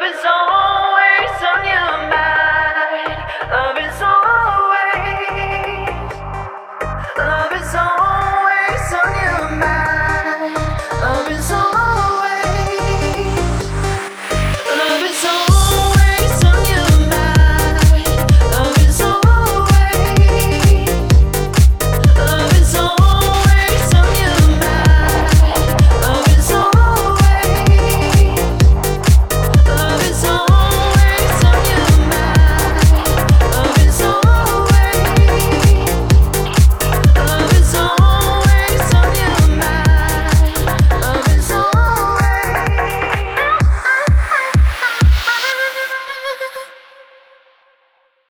love is always on your mind.